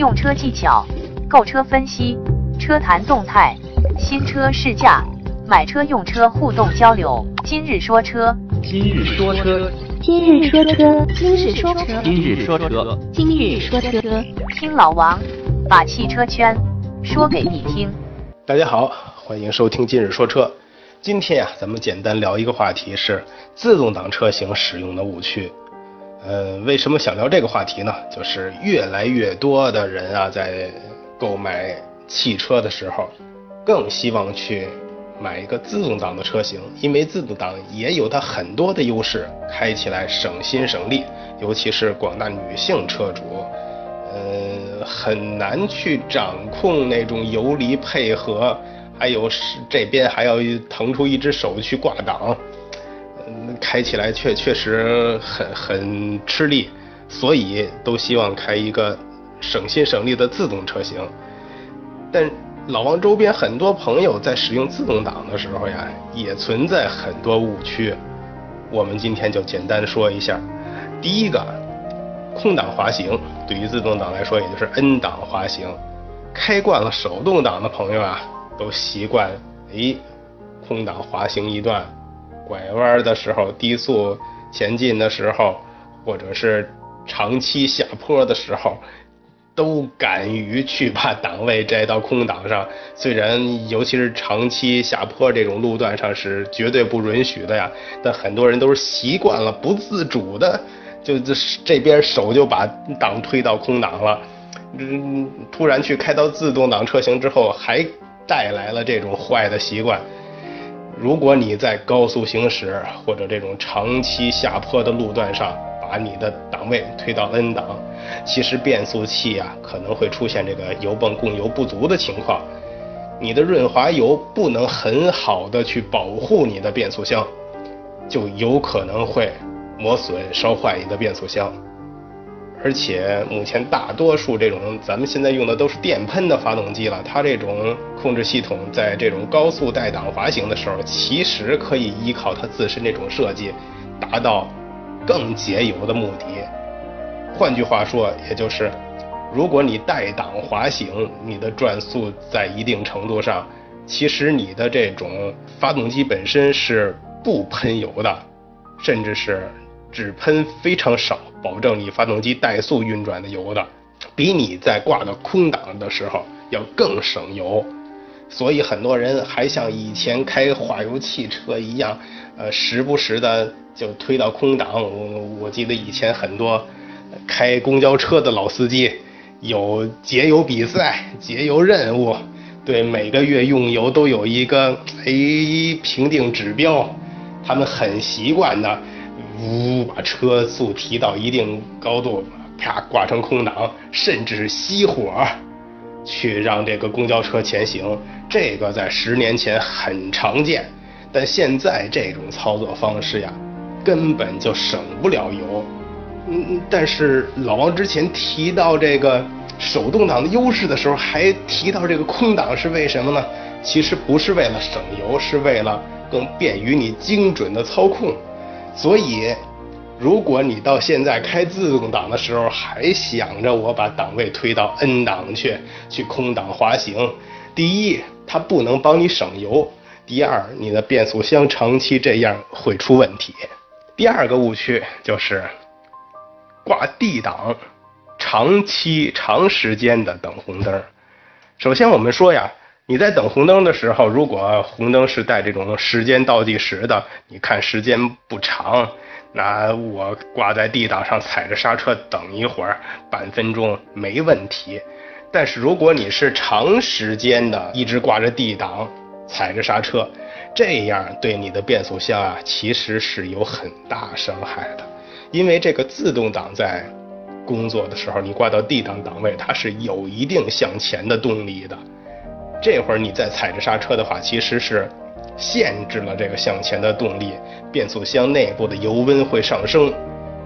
用车技巧、购车分析、车谈动态、新车试驾、买车用车互动交流。今日说车，今日说车，今日说车，今日说车，今日说车，今日说车，听老王把汽车圈说给你听。大家好，欢迎收听今日说车。今天呀、咱们简单聊一个话题是自动挡车型使用的误区。呃，为什么想聊这个话题呢？就是越来越多的人啊，在购买汽车的时候，更希望去买一个自动挡的车型，因为自动挡也有它很多的优势，开起来省心省力，尤其是广大女性车主，呃，很难去掌控那种油离配合，还有是这边还要腾出一只手去挂档。开起来确确实很很吃力，所以都希望开一个省心省力的自动车型。但老王周边很多朋友在使用自动挡的时候呀，也存在很多误区。我们今天就简单说一下。第一个，空档滑行，对于自动挡来说，也就是 N 档滑行。开惯了手动挡的朋友啊，都习惯，诶，空档滑行一段。拐弯的时候、低速前进的时候，或者是长期下坡的时候，都敢于去把档位摘到空档上。虽然尤其是长期下坡这种路段上是绝对不允许的呀，但很多人都是习惯了，不自主的就这这边手就把档推到空档了。嗯，突然去开到自动挡车型之后，还带来了这种坏的习惯。如果你在高速行驶或者这种长期下坡的路段上，把你的档位推到 N 档，其实变速器啊可能会出现这个油泵供油不足的情况，你的润滑油不能很好的去保护你的变速箱，就有可能会磨损烧坏你的变速箱。而且目前大多数这种咱们现在用的都是电喷的发动机了，它这种控制系统在这种高速带档滑行的时候，其实可以依靠它自身这种设计，达到更节油的目的。换句话说，也就是如果你带档滑行，你的转速在一定程度上，其实你的这种发动机本身是不喷油的，甚至是。只喷非常少，保证你发动机怠速运转的油的，比你在挂到空档的时候要更省油。所以很多人还像以前开化油汽车一样，呃，时不时的就推到空档。我我记得以前很多开公交车的老司机有节油比赛、节油任务，对每个月用油都有一个哎评定指标，他们很习惯的。呜，把车速提到一定高度，啪挂成空档，甚至熄火，去让这个公交车前行。这个在十年前很常见，但现在这种操作方式呀，根本就省不了油。嗯，但是老王之前提到这个手动挡的优势的时候，还提到这个空挡是为什么呢？其实不是为了省油，是为了更便于你精准的操控。所以，如果你到现在开自动挡的时候还想着我把档位推到 N 档去，去空档滑行，第一，它不能帮你省油；第二，你的变速箱长期这样会出问题。第二个误区就是挂 D 档，长期长时间的等红灯。首先，我们说呀。你在等红灯的时候，如果红灯是带这种时间倒计时的，你看时间不长，那我挂在 D 档上踩着刹车等一会儿，半分钟没问题。但是如果你是长时间的一直挂着 D 档踩着刹车，这样对你的变速箱啊其实是有很大伤害的，因为这个自动挡在工作的时候，你挂到 D 档档位，它是有一定向前的动力的。这会儿你再踩着刹车的话，其实是限制了这个向前的动力，变速箱内部的油温会上升，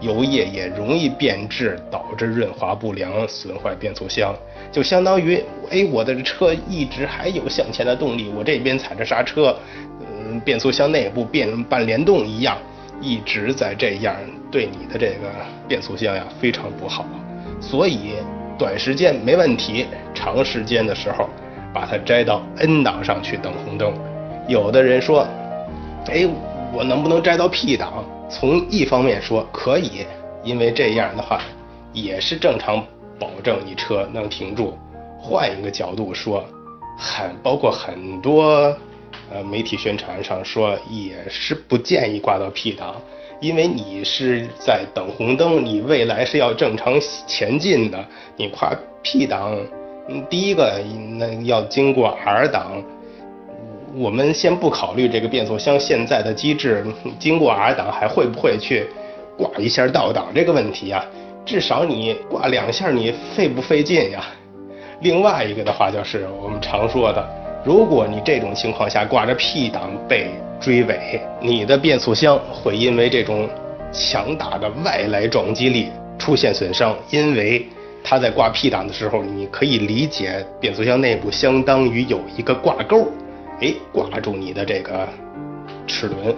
油液也容易变质，导致润滑不良，损坏变速箱。就相当于，哎，我的车一直还有向前的动力，我这边踩着刹车，嗯，变速箱内部变半联动一样，一直在这样，对你的这个变速箱呀非常不好。所以短时间没问题，长时间的时候把它摘到 N 档上去等红灯。有的人说，哎，我能不能摘到 P 档？从一方面说可以，因为这样的话也是正常保证你车能停住。换一个角度说，很包括很多呃媒体宣传上说也是不建议挂到 P 档，因为你是在等红灯，你未来是要正常前进的。你挂 P 档，嗯，第一个那要经过 R 档。我们先不考虑这个变速箱现在的机制，经过 R 档还会不会去挂一下倒档这个问题啊？至少你挂两下，你费不费劲呀？另外一个的话就是我们常说的，如果你这种情况下挂着 P 档被追尾，你的变速箱会因为这种强大的外来撞击力出现损伤，因为它在挂 P 档的时候，你可以理解变速箱内部相当于有一个挂钩。哎，挂住你的这个齿轮，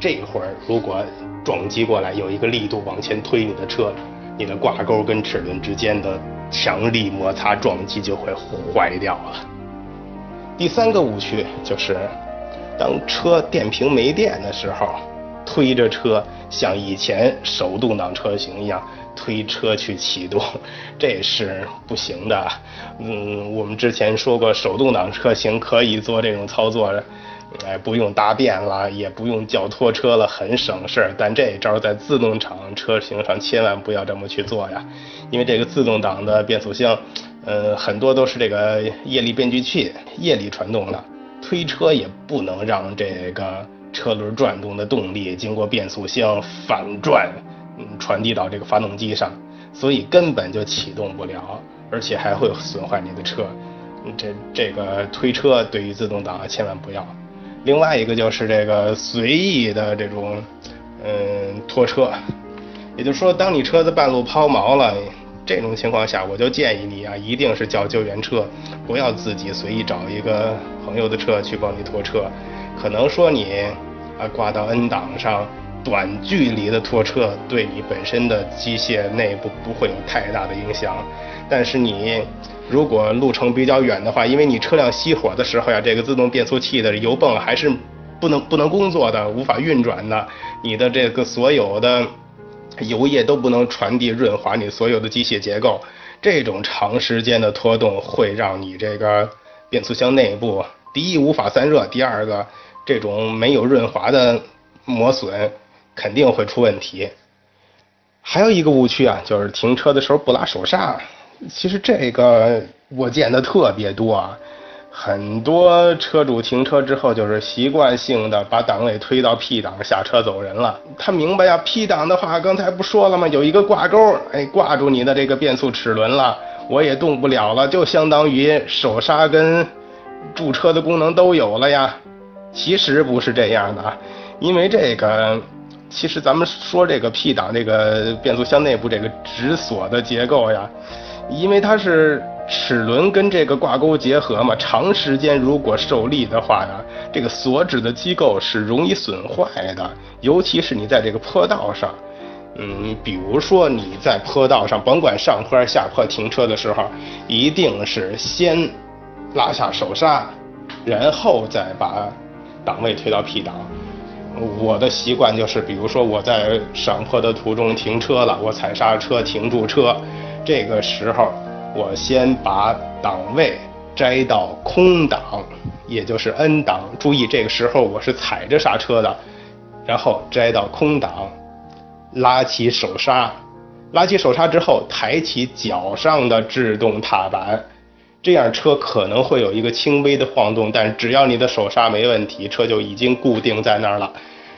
这会儿如果撞击过来，有一个力度往前推你的车，你的挂钩跟齿轮之间的强力摩擦撞击就会坏掉了。第三个误区就是，当车电瓶没电的时候，推着车像以前手动挡车型一样。推车去启动，这是不行的。嗯，我们之前说过，手动挡车型可以做这种操作，哎，不用搭便了，也不用叫拖车了，很省事儿。但这招在自动挡车型上千万不要这么去做呀，因为这个自动挡的变速箱，呃，很多都是这个液力变矩器液力传动的，推车也不能让这个车轮转动的动力经过变速箱反转。传递到这个发动机上，所以根本就启动不了，而且还会损坏你的车。这这个推车对于自动挡千万不要。另外一个就是这个随意的这种嗯拖车，也就是说，当你车子半路抛锚了，这种情况下，我就建议你啊，一定是叫救援车，不要自己随意找一个朋友的车去帮你拖车。可能说你啊挂到 N 档上。短距离的拖车对你本身的机械内部不会有太大的影响，但是你如果路程比较远的话，因为你车辆熄火的时候呀，这个自动变速器的油泵还是不能不能工作的，无法运转的，你的这个所有的油液都不能传递润滑你所有的机械结构，这种长时间的拖动会让你这个变速箱内部第一无法散热，第二个这种没有润滑的磨损。肯定会出问题。还有一个误区啊，就是停车的时候不拉手刹。其实这个我见的特别多啊，很多车主停车之后就是习惯性的把档位推到 P 档下车走人了。他明白呀，P 档的话刚才不说了吗？有一个挂钩，哎，挂住你的这个变速齿轮了，我也动不了了，就相当于手刹跟驻车的功能都有了呀。其实不是这样的啊，因为这个。其实咱们说这个 P 档这个变速箱内部这个止锁的结构呀，因为它是齿轮跟这个挂钩结合嘛，长时间如果受力的话呀，这个锁止的机构是容易损坏的，尤其是你在这个坡道上，嗯，比如说你在坡道上，甭管上坡下坡停车的时候，一定是先拉下手刹，然后再把档位推到 P 档。我的习惯就是，比如说我在上坡的途中停车了，我踩刹车停住车，这个时候我先把档位摘到空档，也就是 N 档。注意这个时候我是踩着刹车的，然后摘到空档，拉起手刹，拉起手刹之后抬起脚上的制动踏板，这样车可能会有一个轻微的晃动，但只要你的手刹没问题，车就已经固定在那儿了。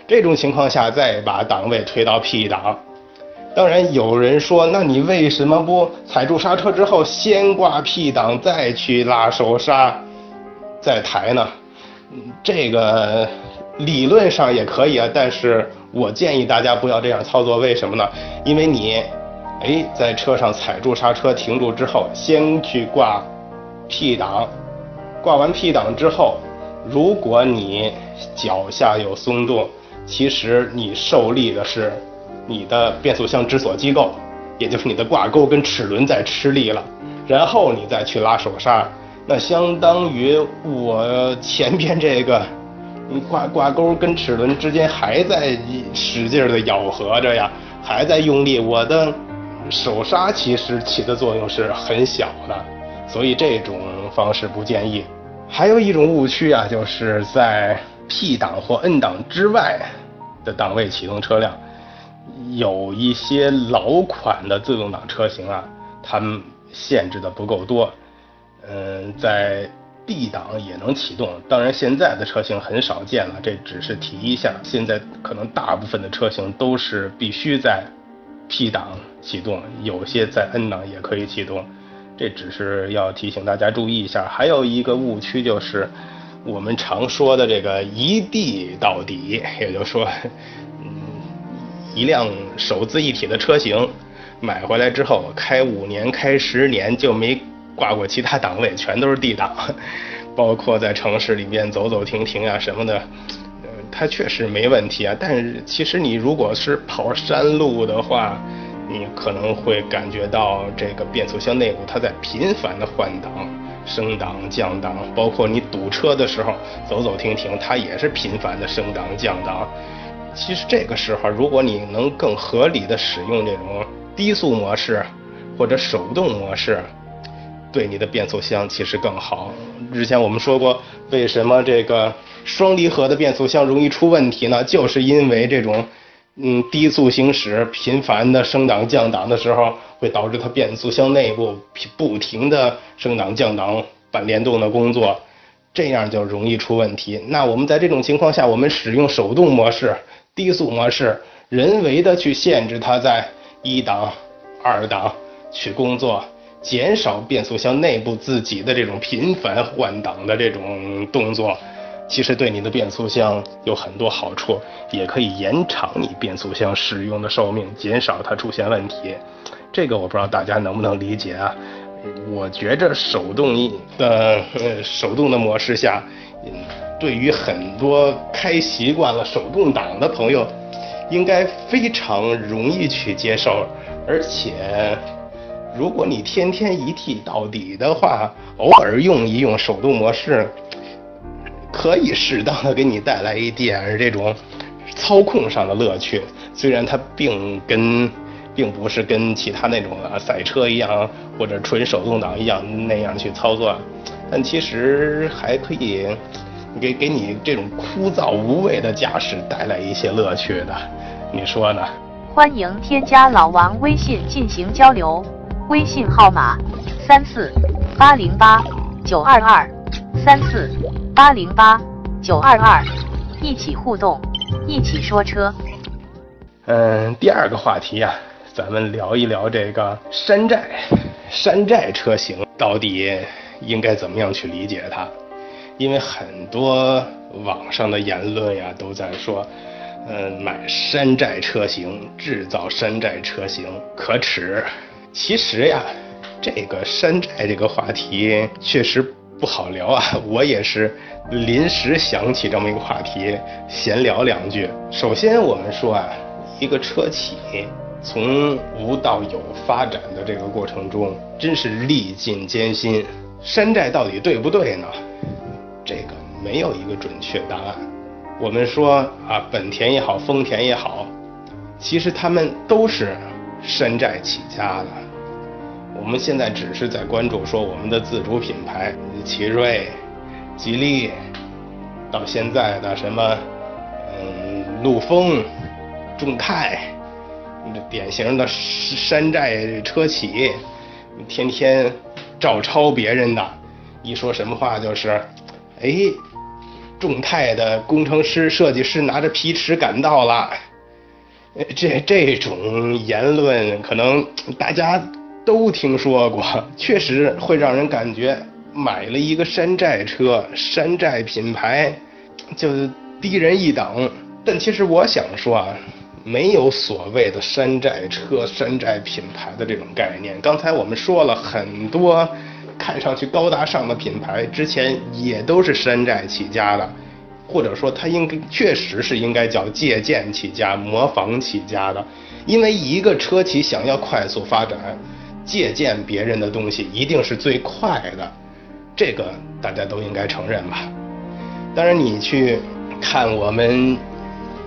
这种情况下，再把档位推到 P 档。当然，有人说，那你为什么不踩住刹车之后先挂 P 档，再去拉手刹，再抬呢？这个理论上也可以啊，但是我建议大家不要这样操作。为什么呢？因为你，哎，在车上踩住刹车停住之后，先去挂 P 档，挂完 P 档之后，如果你脚下有松动，其实你受力的是你的变速箱止锁机构，也就是你的挂钩跟齿轮在吃力了。然后你再去拉手刹，那相当于我前边这个挂挂钩跟齿轮之间还在使劲的咬合着呀，还在用力，我的手刹其实起的作用是很小的，所以这种方式不建议。还有一种误区啊，就是在 P 档或 N 档之外的档位启动车辆，有一些老款的自动挡车型啊，它们限制的不够多。嗯，在 D 档也能启动，当然现在的车型很少见了，这只是提一下。现在可能大部分的车型都是必须在 P 档启动，有些在 N 档也可以启动。这只是要提醒大家注意一下，还有一个误区就是我们常说的这个一地到底，也就是说，嗯，一辆手自一体的车型买回来之后开五年、开十年就没挂过其他档位，全都是 D 档，包括在城市里面走走停停啊什么的，呃，它确实没问题啊。但是其实你如果是跑山路的话，你可能会感觉到这个变速箱内部它在频繁的换挡、升档、降档，包括你堵车的时候走走停停，它也是频繁的升档、降档。其实这个时候，如果你能更合理的使用这种低速模式或者手动模式，对你的变速箱其实更好。之前我们说过，为什么这个双离合的变速箱容易出问题呢？就是因为这种。嗯，低速行驶、频繁的升档降档的时候，会导致它变速箱内部不停的升档降档、半联动的工作，这样就容易出问题。那我们在这种情况下，我们使用手动模式、低速模式，人为的去限制它在一档、二档去工作，减少变速箱内部自己的这种频繁换挡的这种动作。其实对你的变速箱有很多好处，也可以延长你变速箱使用的寿命，减少它出现问题。这个我不知道大家能不能理解啊？我觉着手动的手动的模式下，对于很多开习惯了手动挡的朋友，应该非常容易去接受。而且，如果你天天一替到底的话，偶尔用一用手动模式。可以适当的给你带来一点这种操控上的乐趣，虽然它并跟并不是跟其他那种啊赛车一样或者纯手动挡一样那样去操作，但其实还可以给给你这种枯燥无味的驾驶带来一些乐趣的，你说呢？欢迎添加老王微信进行交流，微信号码三四八零八九二二三四。八零八九二二，一起互动，一起说车。嗯，第二个话题啊，咱们聊一聊这个山寨，山寨车型到底应该怎么样去理解它？因为很多网上的言论呀，都在说，嗯，买山寨车型，制造山寨车型可耻。其实呀，这个山寨这个话题确实。不好聊啊！我也是临时想起这么一个话题，闲聊两句。首先，我们说啊，一个车企从无到有发展的这个过程中，真是历尽艰辛。山寨到底对不对呢？这个没有一个准确答案。我们说啊，本田也好，丰田也好，其实他们都是山寨起家的。我们现在只是在关注说我们的自主品牌，奇瑞、吉利，到现在的什么，嗯，陆风、众泰，典型的山寨车企，天天照抄别人的，一说什么话就是，哎，众泰的工程师、设计师拿着皮尺赶到了，这这种言论可能大家。都听说过，确实会让人感觉买了一个山寨车、山寨品牌，就低人一等。但其实我想说啊，没有所谓的山寨车、山寨品牌的这种概念。刚才我们说了很多看上去高大上的品牌，之前也都是山寨起家的，或者说它应该确实是应该叫借鉴起家、模仿起家的。因为一个车企想要快速发展。借鉴别人的东西一定是最快的，这个大家都应该承认吧。当然，你去看我们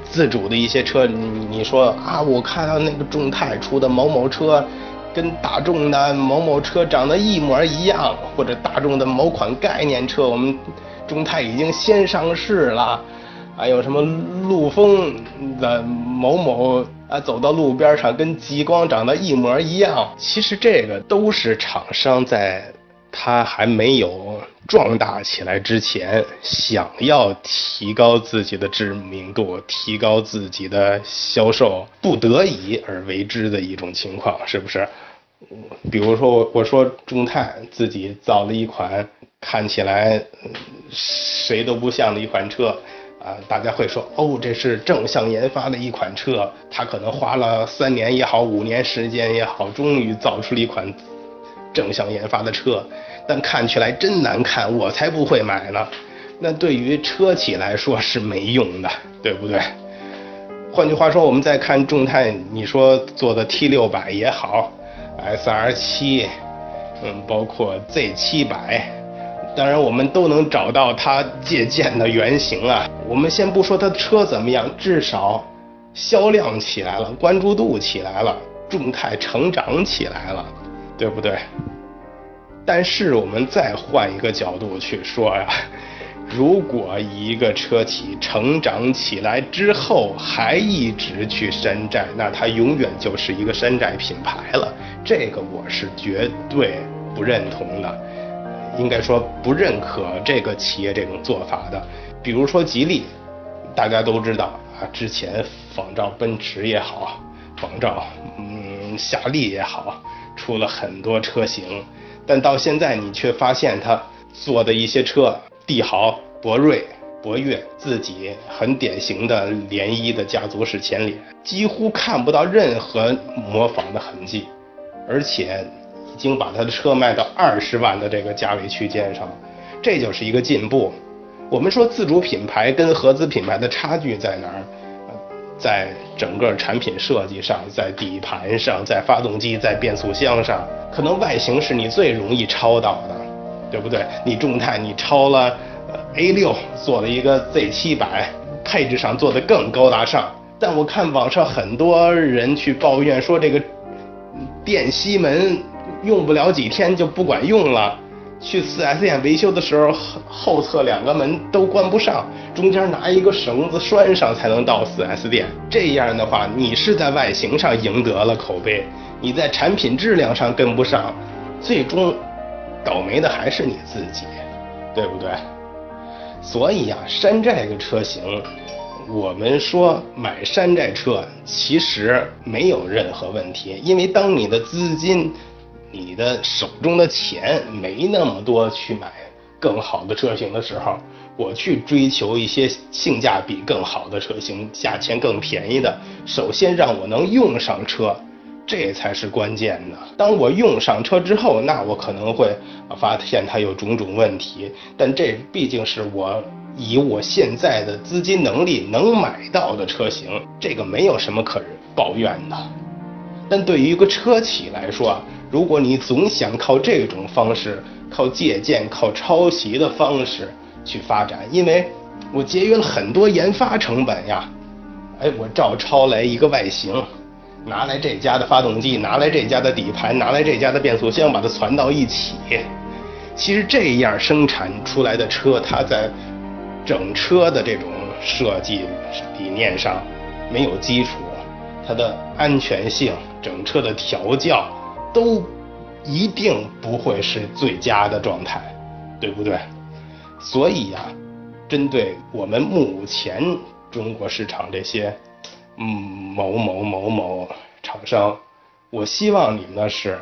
自主的一些车，你你说啊，我看到那个众泰出的某某车，跟大众的某某车长得一模一样，或者大众的某款概念车，我们众泰已经先上市了。还有什么陆风的某某啊，走到路边上跟极光长得一模一样。其实这个都是厂商在他还没有壮大起来之前，想要提高自己的知名度、提高自己的销售，不得已而为之的一种情况，是不是？比如说我我说众泰自己造了一款看起来谁都不像的一款车。啊，大家会说哦，这是正向研发的一款车，他可能花了三年也好，五年时间也好，终于造出了一款正向研发的车，但看起来真难看，我才不会买呢。那对于车企来说是没用的，对不对？换句话说，我们再看众泰，你说做的 T 六百也好，SR 七，嗯，包括 Z 七百。当然，我们都能找到它借鉴的原型啊。我们先不说它的车怎么样，至少销量起来了，关注度起来了，众泰成长起来了，对不对？但是我们再换一个角度去说呀，如果一个车企成长起来之后还一直去山寨，那它永远就是一个山寨品牌了。这个我是绝对不认同的。应该说不认可这个企业这种做法的，比如说吉利，大家都知道啊，之前仿照奔驰也好，仿照嗯夏利也好，出了很多车型，但到现在你却发现它做的一些车，帝豪、博瑞、博越，自己很典型的涟漪的家族式前脸，几乎看不到任何模仿的痕迹，而且。已经把他的车卖到二十万的这个价位区间上，这就是一个进步。我们说自主品牌跟合资品牌的差距在哪儿？在整个产品设计上，在底盘上，在发动机，在变速箱上，可能外形是你最容易抄到的，对不对？你众泰你抄了 A 六，做了一个 Z 七百，配置上做的更高大上。但我看网上很多人去抱怨说这个电吸门。用不了几天就不管用了，去 4S 店维修的时候，后侧两个门都关不上，中间拿一个绳子拴上才能到 4S 店。这样的话，你是在外形上赢得了口碑，你在产品质量上跟不上，最终倒霉的还是你自己，对不对？所以啊，山寨个车型，我们说买山寨车其实没有任何问题，因为当你的资金。你的手中的钱没那么多去买更好的车型的时候，我去追求一些性价比更好的车型，价钱更便宜的。首先让我能用上车，这才是关键的。当我用上车之后，那我可能会发现它有种种问题，但这毕竟是我以我现在的资金能力能买到的车型，这个没有什么可抱怨的。但对于一个车企来说，如果你总想靠这种方式、靠借鉴、靠抄袭的方式去发展，因为我节约了很多研发成本呀。哎，我照抄来一个外形，拿来这家的发动机，拿来这家的底盘，拿来这家的变速箱，把它攒到一起。其实这样生产出来的车，它在整车的这种设计理念上没有基础，它的安全性、整车的调教。都一定不会是最佳的状态，对不对？所以呀，针对我们目前中国市场这些嗯某某某某厂商，我希望你们的是，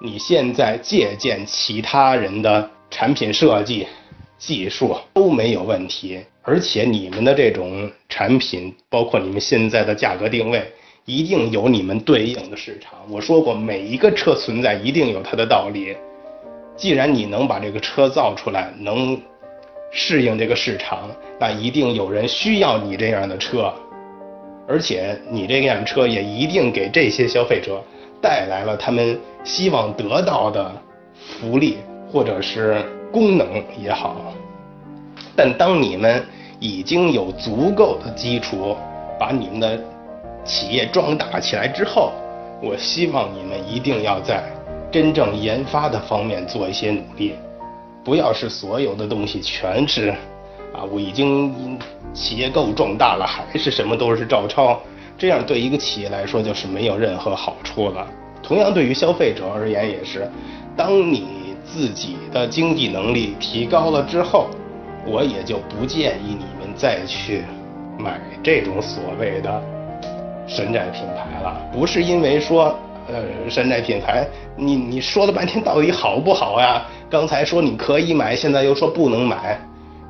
你现在借鉴其他人的产品设计、技术都没有问题，而且你们的这种产品，包括你们现在的价格定位。一定有你们对应的市场。我说过，每一个车存在一定有它的道理。既然你能把这个车造出来，能适应这个市场，那一定有人需要你这样的车，而且你这辆车也一定给这些消费者带来了他们希望得到的福利或者是功能也好。但当你们已经有足够的基础，把你们的企业壮大起来之后，我希望你们一定要在真正研发的方面做一些努力，不要是所有的东西全是啊，我已经企业够壮大了，还是什么都是照抄，这样对一个企业来说就是没有任何好处了。同样，对于消费者而言也是，当你自己的经济能力提高了之后。我也就不建议你们再去买这种所谓的山寨品牌了。不是因为说，呃，山寨品牌，你你说了半天到底好不好呀？刚才说你可以买，现在又说不能买，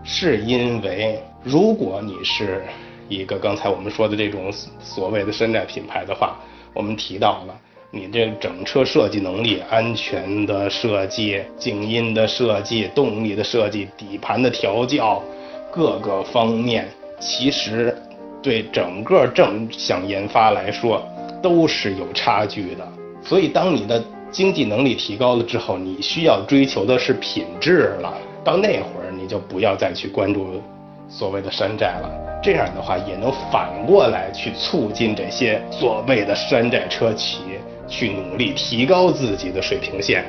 是因为如果你是一个刚才我们说的这种所谓的山寨品牌的话，我们提到了。你这整车设计能力、安全的设计、静音的设计、动力的设计、底盘的调教，各个方面，其实对整个正向研发来说都是有差距的。所以，当你的经济能力提高了之后，你需要追求的是品质了。到那会儿，你就不要再去关注所谓的山寨了。这样的话，也能反过来去促进这些所谓的山寨车企。去努力提高自己的水平线，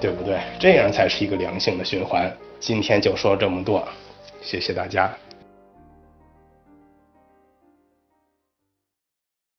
对不对？这样才是一个良性的循环。今天就说这么多，谢谢大家。